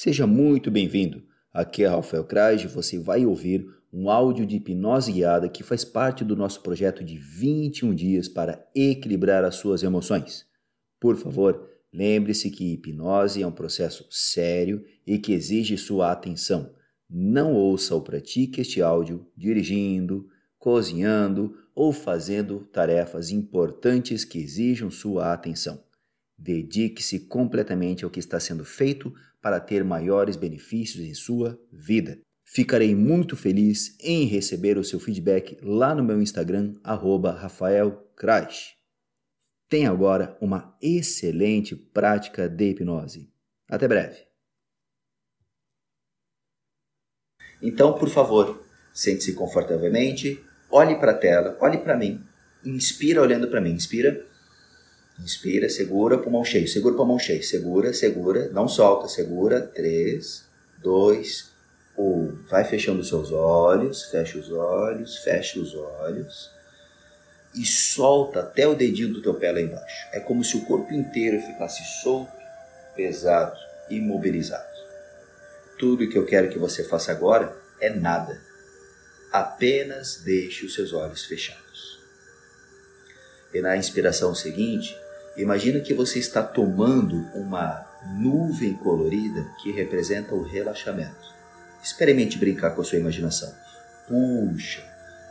Seja muito bem-vindo. Aqui é Rafael Kraj e você vai ouvir um áudio de hipnose guiada que faz parte do nosso projeto de 21 dias para equilibrar as suas emoções. Por favor, lembre-se que hipnose é um processo sério e que exige sua atenção. Não ouça ou pratique este áudio dirigindo, cozinhando ou fazendo tarefas importantes que exijam sua atenção. Dedique-se completamente ao que está sendo feito para ter maiores benefícios em sua vida. Ficarei muito feliz em receber o seu feedback lá no meu Instagram, @rafaelcrash. Tenha agora uma excelente prática de hipnose. Até breve. Então, por favor, sente-se confortavelmente, olhe para a tela, olhe para mim, inspira olhando para mim, inspira. Inspira, segura, pulmão cheio, segura, pulmão cheio, segura, segura, não solta, segura. Três, dois, um. Vai fechando os seus olhos, fecha os olhos, fecha os olhos e solta até o dedinho do teu pé lá embaixo. É como se o corpo inteiro ficasse solto, pesado, imobilizado. Tudo que eu quero que você faça agora é nada. Apenas deixe os seus olhos fechados. E na inspiração seguinte, Imagina que você está tomando uma nuvem colorida que representa o relaxamento. Experimente brincar com a sua imaginação. Puxa,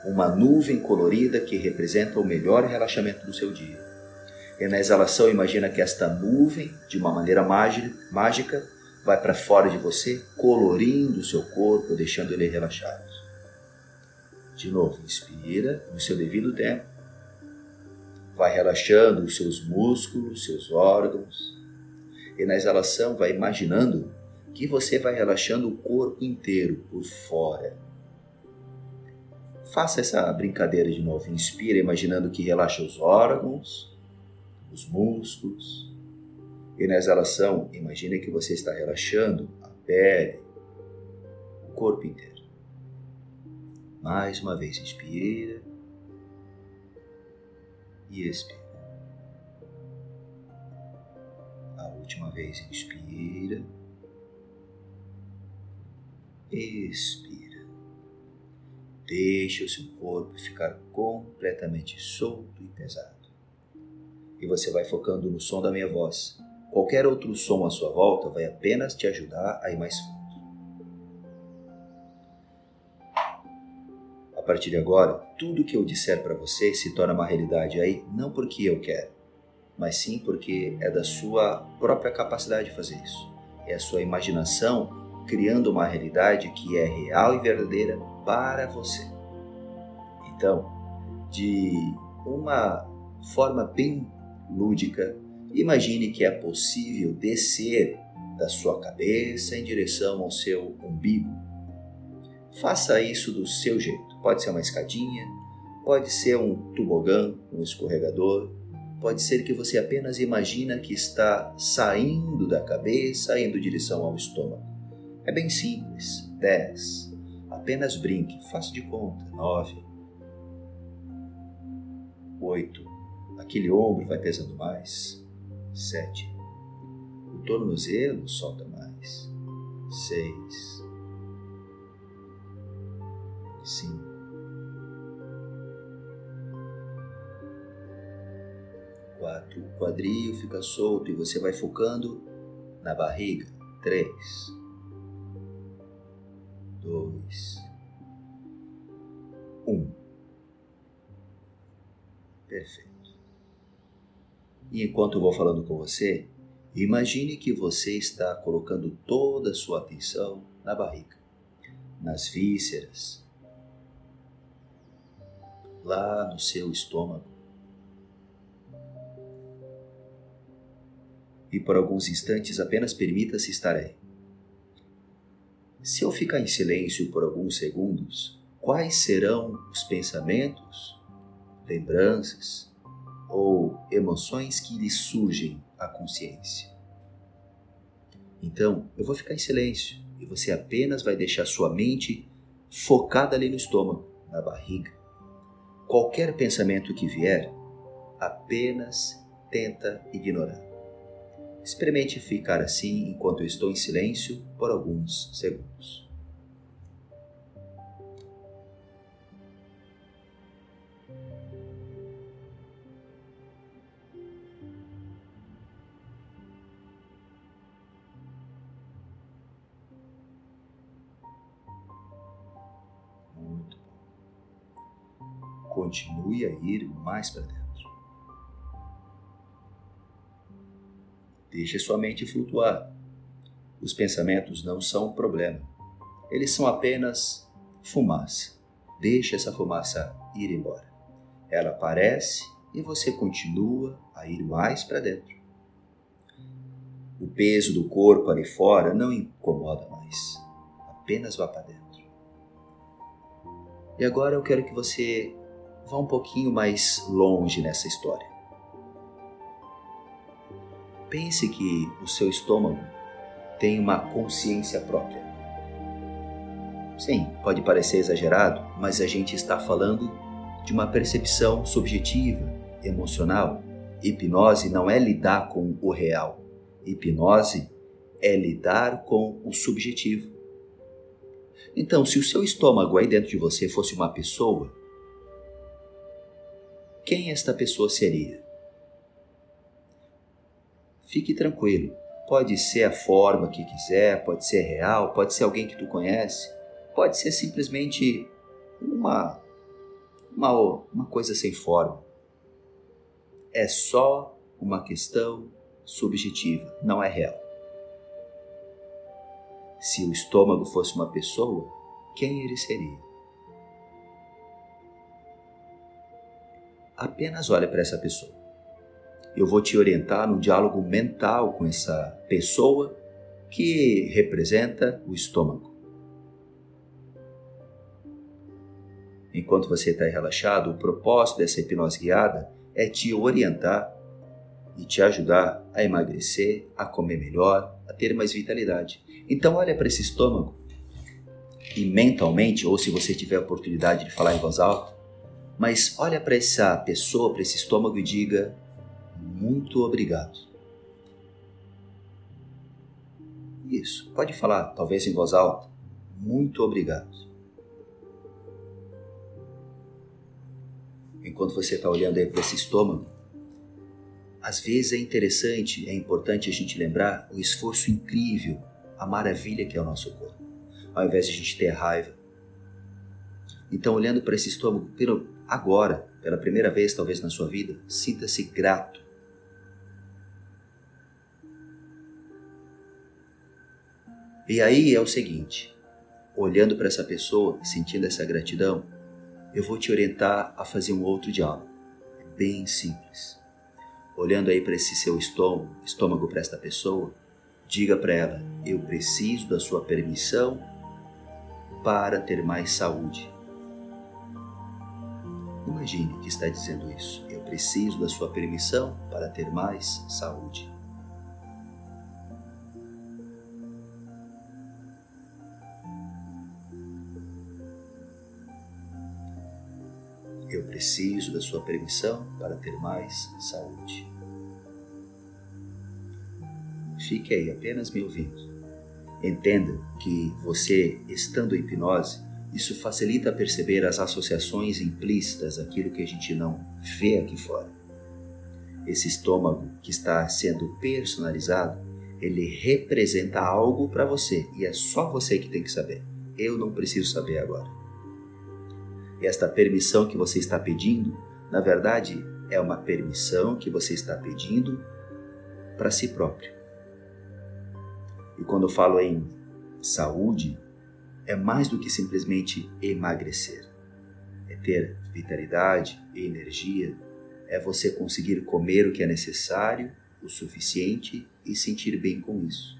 uma nuvem colorida que representa o melhor relaxamento do seu dia. E na exalação, imagina que esta nuvem, de uma maneira mágica, vai para fora de você, colorindo o seu corpo, deixando ele relaxado. De novo, inspira no seu devido tempo vai relaxando os seus músculos, seus órgãos. E na exalação, vai imaginando que você vai relaxando o corpo inteiro por fora. Faça essa brincadeira de novo. Inspira, imaginando que relaxa os órgãos, os músculos. E na exalação, imagine que você está relaxando a pele, o corpo inteiro. Mais uma vez, inspira e expira. A última vez, inspira, expira. Deixe o seu corpo ficar completamente solto e pesado. E você vai focando no som da minha voz. Qualquer outro som à sua volta vai apenas te ajudar a ir mais fundo. Partir de agora, tudo que eu disser para você se torna uma realidade aí, não porque eu quero, mas sim porque é da sua própria capacidade de fazer isso. É a sua imaginação criando uma realidade que é real e verdadeira para você. Então, de uma forma bem lúdica, imagine que é possível descer da sua cabeça em direção ao seu umbigo. Faça isso do seu jeito. Pode ser uma escadinha, pode ser um tobogã, um escorregador, pode ser que você apenas imagina que está saindo da cabeça, indo em direção ao estômago. É bem simples. 10. Apenas brinque, faça de conta. 9. 8. Aquele ombro vai pesando mais. 7. O tornozelo solta mais. 6. 5. quatro. O quadril fica solto e você vai focando na barriga. Três, dois, um. Perfeito. E enquanto eu vou falando com você, imagine que você está colocando toda a sua atenção na barriga, nas vísceras, lá no seu estômago. e por alguns instantes apenas permita-se estar aí. Se eu ficar em silêncio por alguns segundos, quais serão os pensamentos, lembranças ou emoções que lhe surgem à consciência? Então, eu vou ficar em silêncio e você apenas vai deixar sua mente focada ali no estômago, na barriga. Qualquer pensamento que vier, apenas tenta ignorar. Experimente ficar assim enquanto estou em silêncio por alguns segundos. Continue a ir mais para dentro. Deixe sua mente flutuar. Os pensamentos não são um problema. Eles são apenas fumaça. Deixe essa fumaça ir embora. Ela aparece e você continua a ir mais para dentro. O peso do corpo ali fora não incomoda mais. Apenas vá para dentro. E agora eu quero que você vá um pouquinho mais longe nessa história. Pense que o seu estômago tem uma consciência própria. Sim, pode parecer exagerado, mas a gente está falando de uma percepção subjetiva, emocional. Hipnose não é lidar com o real. Hipnose é lidar com o subjetivo. Então, se o seu estômago aí dentro de você fosse uma pessoa, quem esta pessoa seria? fique tranquilo. Pode ser a forma que quiser, pode ser real, pode ser alguém que tu conhece, pode ser simplesmente uma, uma, uma coisa sem forma. É só uma questão subjetiva, não é real. Se o estômago fosse uma pessoa, quem ele seria? Apenas olhe para essa pessoa eu vou te orientar no diálogo mental com essa pessoa que representa o estômago. Enquanto você está relaxado, o propósito dessa hipnose guiada é te orientar e te ajudar a emagrecer, a comer melhor, a ter mais vitalidade. Então olha para esse estômago e mentalmente, ou se você tiver a oportunidade de falar em voz alta, mas olha para essa pessoa, para esse estômago e diga: muito obrigado. Isso, pode falar, talvez em voz alta. Muito obrigado. Enquanto você está olhando aí para esse estômago, às vezes é interessante, é importante a gente lembrar o esforço incrível, a maravilha que é o nosso corpo, ao invés de a gente ter raiva. Então, olhando para esse estômago, agora, pela primeira vez talvez na sua vida, sinta-se grato E aí é o seguinte: olhando para essa pessoa, sentindo essa gratidão, eu vou te orientar a fazer um outro diálogo. Bem simples. Olhando aí para esse seu estômago, estômago para esta pessoa, diga para ela: eu preciso da sua permissão para ter mais saúde. Imagine que está dizendo isso. Eu preciso da sua permissão para ter mais saúde. Eu preciso da sua permissão para ter mais saúde. Fique aí apenas me ouvindo. Entenda que você, estando em hipnose, isso facilita perceber as associações implícitas, aquilo que a gente não vê aqui fora. Esse estômago que está sendo personalizado, ele representa algo para você e é só você que tem que saber. Eu não preciso saber agora. Esta permissão que você está pedindo, na verdade, é uma permissão que você está pedindo para si próprio. E quando eu falo em saúde, é mais do que simplesmente emagrecer. É ter vitalidade e energia, é você conseguir comer o que é necessário, o suficiente e sentir bem com isso.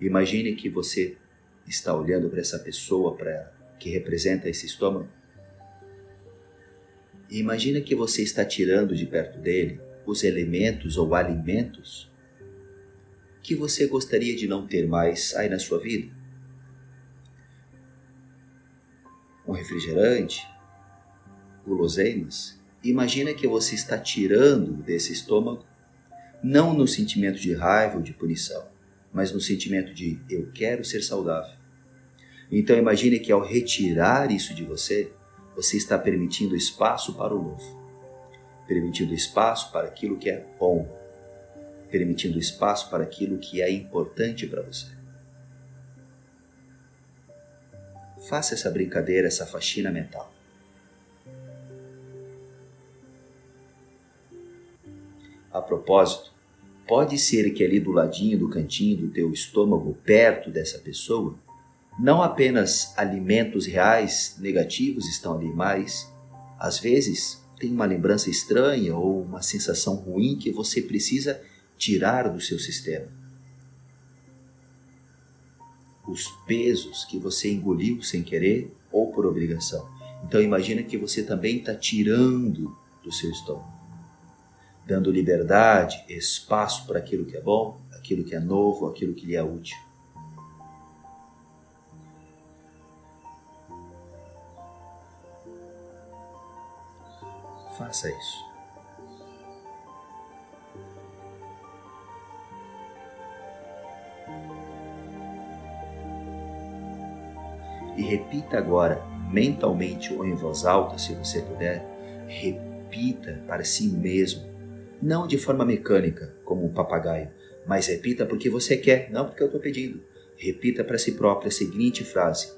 Imagine que você está olhando para essa pessoa para que representa esse estômago. E imagina que você está tirando de perto dele os elementos ou alimentos que você gostaria de não ter mais aí na sua vida. Um refrigerante, guloseimas. imagina que você está tirando desse estômago, não no sentimento de raiva ou de punição, mas no sentimento de eu quero ser saudável. Então imagine que ao retirar isso de você, você está permitindo espaço para o novo, permitindo espaço para aquilo que é bom, permitindo espaço para aquilo que é importante para você. Faça essa brincadeira, essa faxina mental. A propósito, pode ser que ali do ladinho do cantinho do teu estômago, perto dessa pessoa, não apenas alimentos reais negativos estão ali, mas às vezes tem uma lembrança estranha ou uma sensação ruim que você precisa tirar do seu sistema. Os pesos que você engoliu sem querer ou por obrigação. Então imagina que você também está tirando do seu estômago, dando liberdade, espaço para aquilo que é bom, aquilo que é novo, aquilo que lhe é útil. Faça isso. Repita agora, mentalmente ou em voz alta, se você puder, repita para si mesmo, não de forma mecânica, como um papagaio, mas repita porque você quer, não porque eu estou pedindo. Repita para si próprio a seguinte frase: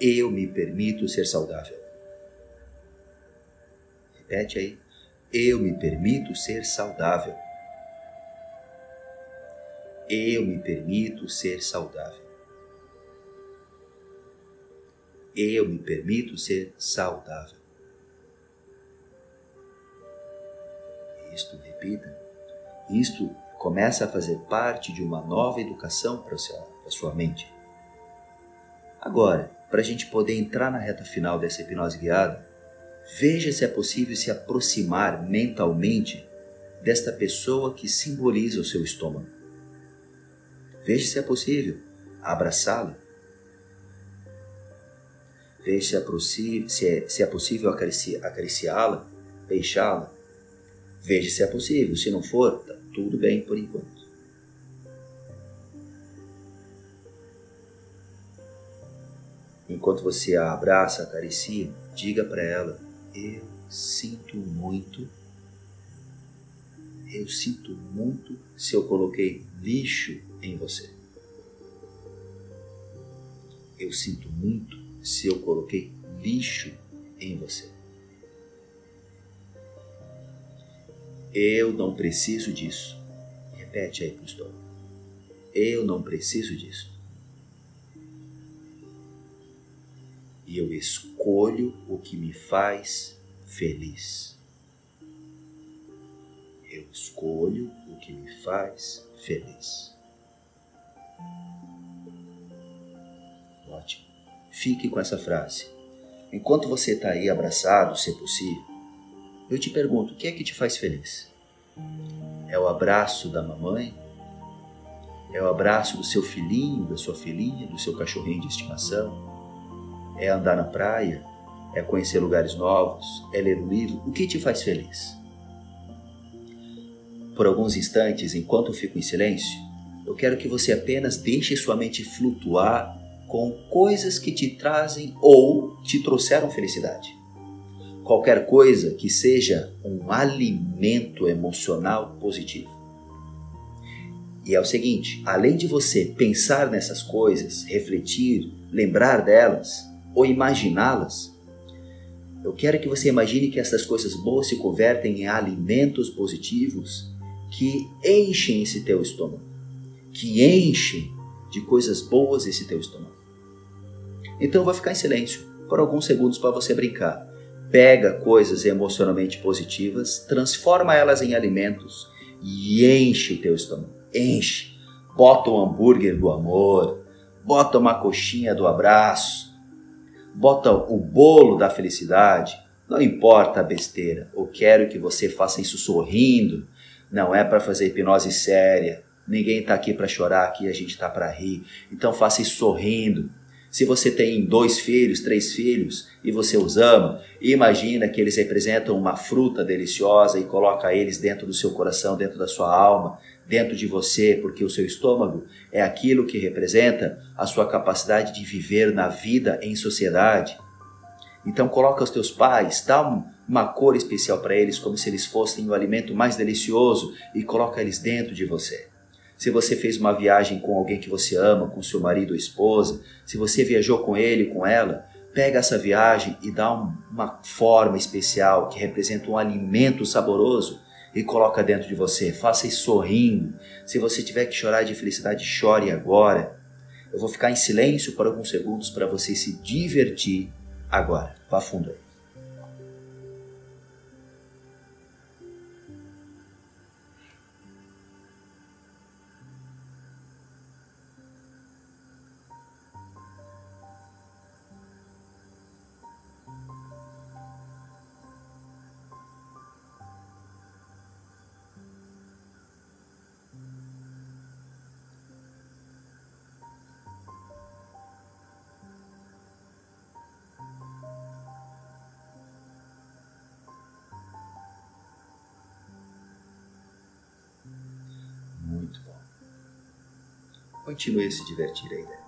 Eu me permito ser saudável. Repete aí. Eu me permito ser saudável. Eu me permito ser saudável. Eu me permito ser saudável. Isto, repita, isto começa a fazer parte de uma nova educação para a sua mente. Agora, para a gente poder entrar na reta final dessa hipnose guiada, Veja se é possível se aproximar mentalmente desta pessoa que simboliza o seu estômago. Veja se é possível abraçá-la. Veja se é, se é, se é possível acariciá-la, beijá-la. Veja se é possível. Se não for, tá tudo bem por enquanto. Enquanto você a abraça, acaricia, diga para ela eu sinto muito. Eu sinto muito se eu coloquei lixo em você. Eu sinto muito se eu coloquei lixo em você. Eu não preciso disso. Repete aí, pastor. Eu não preciso disso. e eu escolho o que me faz feliz. Eu escolho o que me faz feliz. Ótimo. Fique com essa frase. Enquanto você está aí abraçado, se possível, eu te pergunto: o que é que te faz feliz? É o abraço da mamãe? É o abraço do seu filhinho, da sua filhinha, do seu cachorrinho de estimação? é andar na praia, é conhecer lugares novos, é ler um livro. O que te faz feliz? Por alguns instantes, enquanto eu fico em silêncio, eu quero que você apenas deixe sua mente flutuar com coisas que te trazem ou te trouxeram felicidade. Qualquer coisa que seja um alimento emocional positivo. E é o seguinte: além de você pensar nessas coisas, refletir, lembrar delas, ou imaginá-las, eu quero que você imagine que essas coisas boas se convertem em alimentos positivos que enchem esse teu estômago, que enchem de coisas boas esse teu estômago. Então vai ficar em silêncio por alguns segundos para você brincar. Pega coisas emocionalmente positivas, transforma elas em alimentos e enche o teu estômago. Enche. Bota um hambúrguer do amor, bota uma coxinha do abraço, bota o bolo da felicidade, não importa a besteira. Eu quero que você faça isso sorrindo. Não é para fazer hipnose séria. Ninguém está aqui para chorar, aqui a gente está para rir. Então faça isso sorrindo. Se você tem dois filhos, três filhos e você os ama, imagina que eles representam uma fruta deliciosa e coloca eles dentro do seu coração, dentro da sua alma, dentro de você, porque o seu estômago é aquilo que representa a sua capacidade de viver na vida em sociedade. Então coloca os teus pais, dá uma cor especial para eles, como se eles fossem o alimento mais delicioso e coloca eles dentro de você. Se você fez uma viagem com alguém que você ama, com seu marido ou esposa, se você viajou com ele, com ela, pega essa viagem e dá um, uma forma especial que representa um alimento saboroso e coloca dentro de você. Faça isso sorrindo. Se você tiver que chorar de felicidade, chore agora. Eu vou ficar em silêncio por alguns segundos para você se divertir agora. Vá fundo aí. Continue a se divertir aí dentro.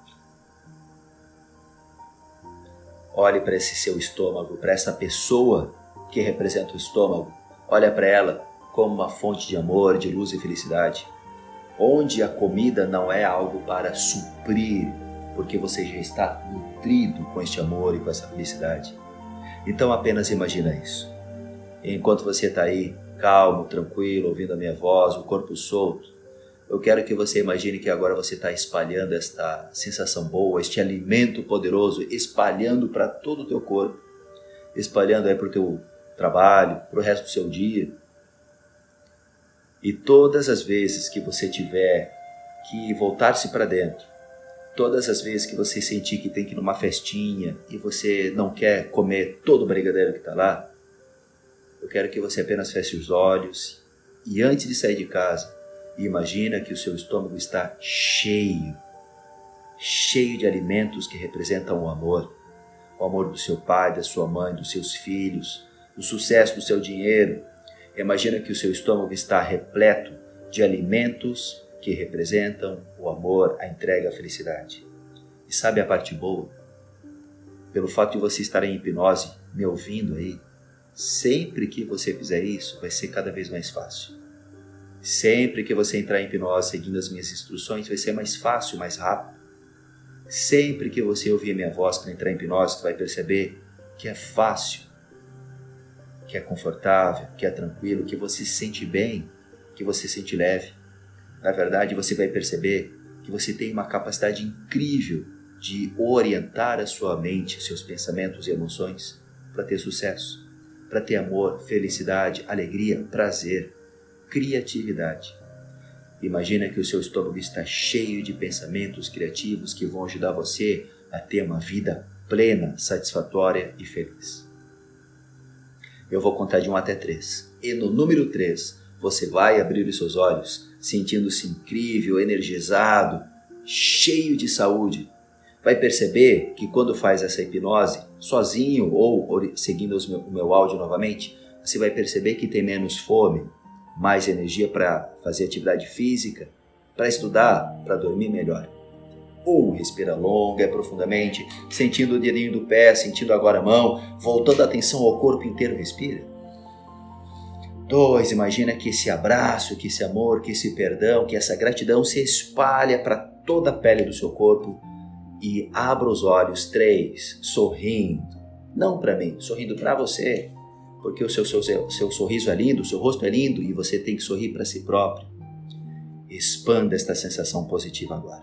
Olhe para esse seu estômago, para essa pessoa que representa o estômago. Olha para ela como uma fonte de amor, de luz e felicidade. Onde a comida não é algo para suprir, porque você já está nutrido com este amor e com essa felicidade. Então apenas imagina isso. Enquanto você está aí, calmo, tranquilo, ouvindo a minha voz, o corpo solto, eu quero que você imagine que agora você está espalhando esta sensação boa, este alimento poderoso, espalhando para todo o teu corpo, espalhando aí para o teu trabalho, para o resto do seu dia. E todas as vezes que você tiver que voltar-se para dentro, todas as vezes que você sentir que tem que ir numa festinha e você não quer comer todo o brigadeiro que está lá, eu quero que você apenas feche os olhos e antes de sair de casa, e imagina que o seu estômago está cheio, cheio de alimentos que representam o amor. O amor do seu pai, da sua mãe, dos seus filhos, o sucesso do seu dinheiro. Imagina que o seu estômago está repleto de alimentos que representam o amor, a entrega, a felicidade. E sabe a parte boa? Pelo fato de você estar em hipnose, me ouvindo aí, sempre que você fizer isso, vai ser cada vez mais fácil. Sempre que você entrar em hipnose seguindo as minhas instruções, vai ser mais fácil, mais rápido. Sempre que você ouvir minha voz para entrar em hipnose, você vai perceber que é fácil, que é confortável, que é tranquilo, que você se sente bem, que você se sente leve. Na verdade, você vai perceber que você tem uma capacidade incrível de orientar a sua mente, seus pensamentos e emoções para ter sucesso, para ter amor, felicidade, alegria, prazer criatividade. Imagina que o seu estômago está cheio de pensamentos criativos que vão ajudar você a ter uma vida plena, satisfatória e feliz. Eu vou contar de 1 até 3. E no número 3, você vai abrir os seus olhos, sentindo-se incrível, energizado, cheio de saúde. Vai perceber que quando faz essa hipnose, sozinho ou seguindo o meu áudio novamente, você vai perceber que tem menos fome, mais energia para fazer atividade física, para estudar, para dormir melhor. Um, respira longa e profundamente, sentindo o dedinho do pé, sentindo agora a mão, voltando a atenção ao corpo inteiro, respira. Dois, imagina que esse abraço, que esse amor, que esse perdão, que essa gratidão se espalha para toda a pele do seu corpo e abra os olhos. Três, sorrindo, não para mim, sorrindo para você, porque o seu, seu, seu sorriso é lindo, o seu rosto é lindo e você tem que sorrir para si próprio. Expanda esta sensação positiva agora.